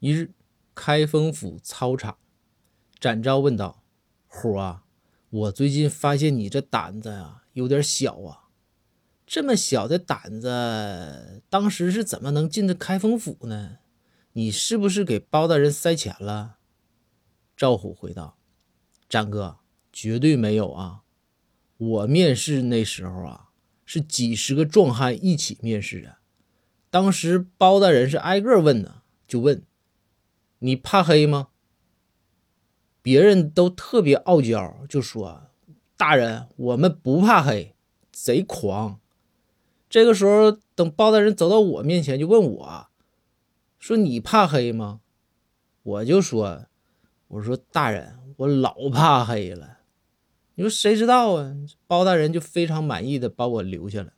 一日，开封府操场，展昭问道：“虎啊，我最近发现你这胆子呀有点小啊，这么小的胆子，当时是怎么能进的开封府呢？你是不是给包大人塞钱了？”赵虎回道：“展哥，绝对没有啊！我面试那时候啊，是几十个壮汉一起面试的，当时包大人是挨个问呢，就问。”你怕黑吗？别人都特别傲娇，就说：“大人，我们不怕黑，贼狂。”这个时候，等包大人走到我面前，就问我：“说你怕黑吗？”我就说：“我说大人，我老怕黑了。”你说谁知道啊？包大人就非常满意的把我留下了。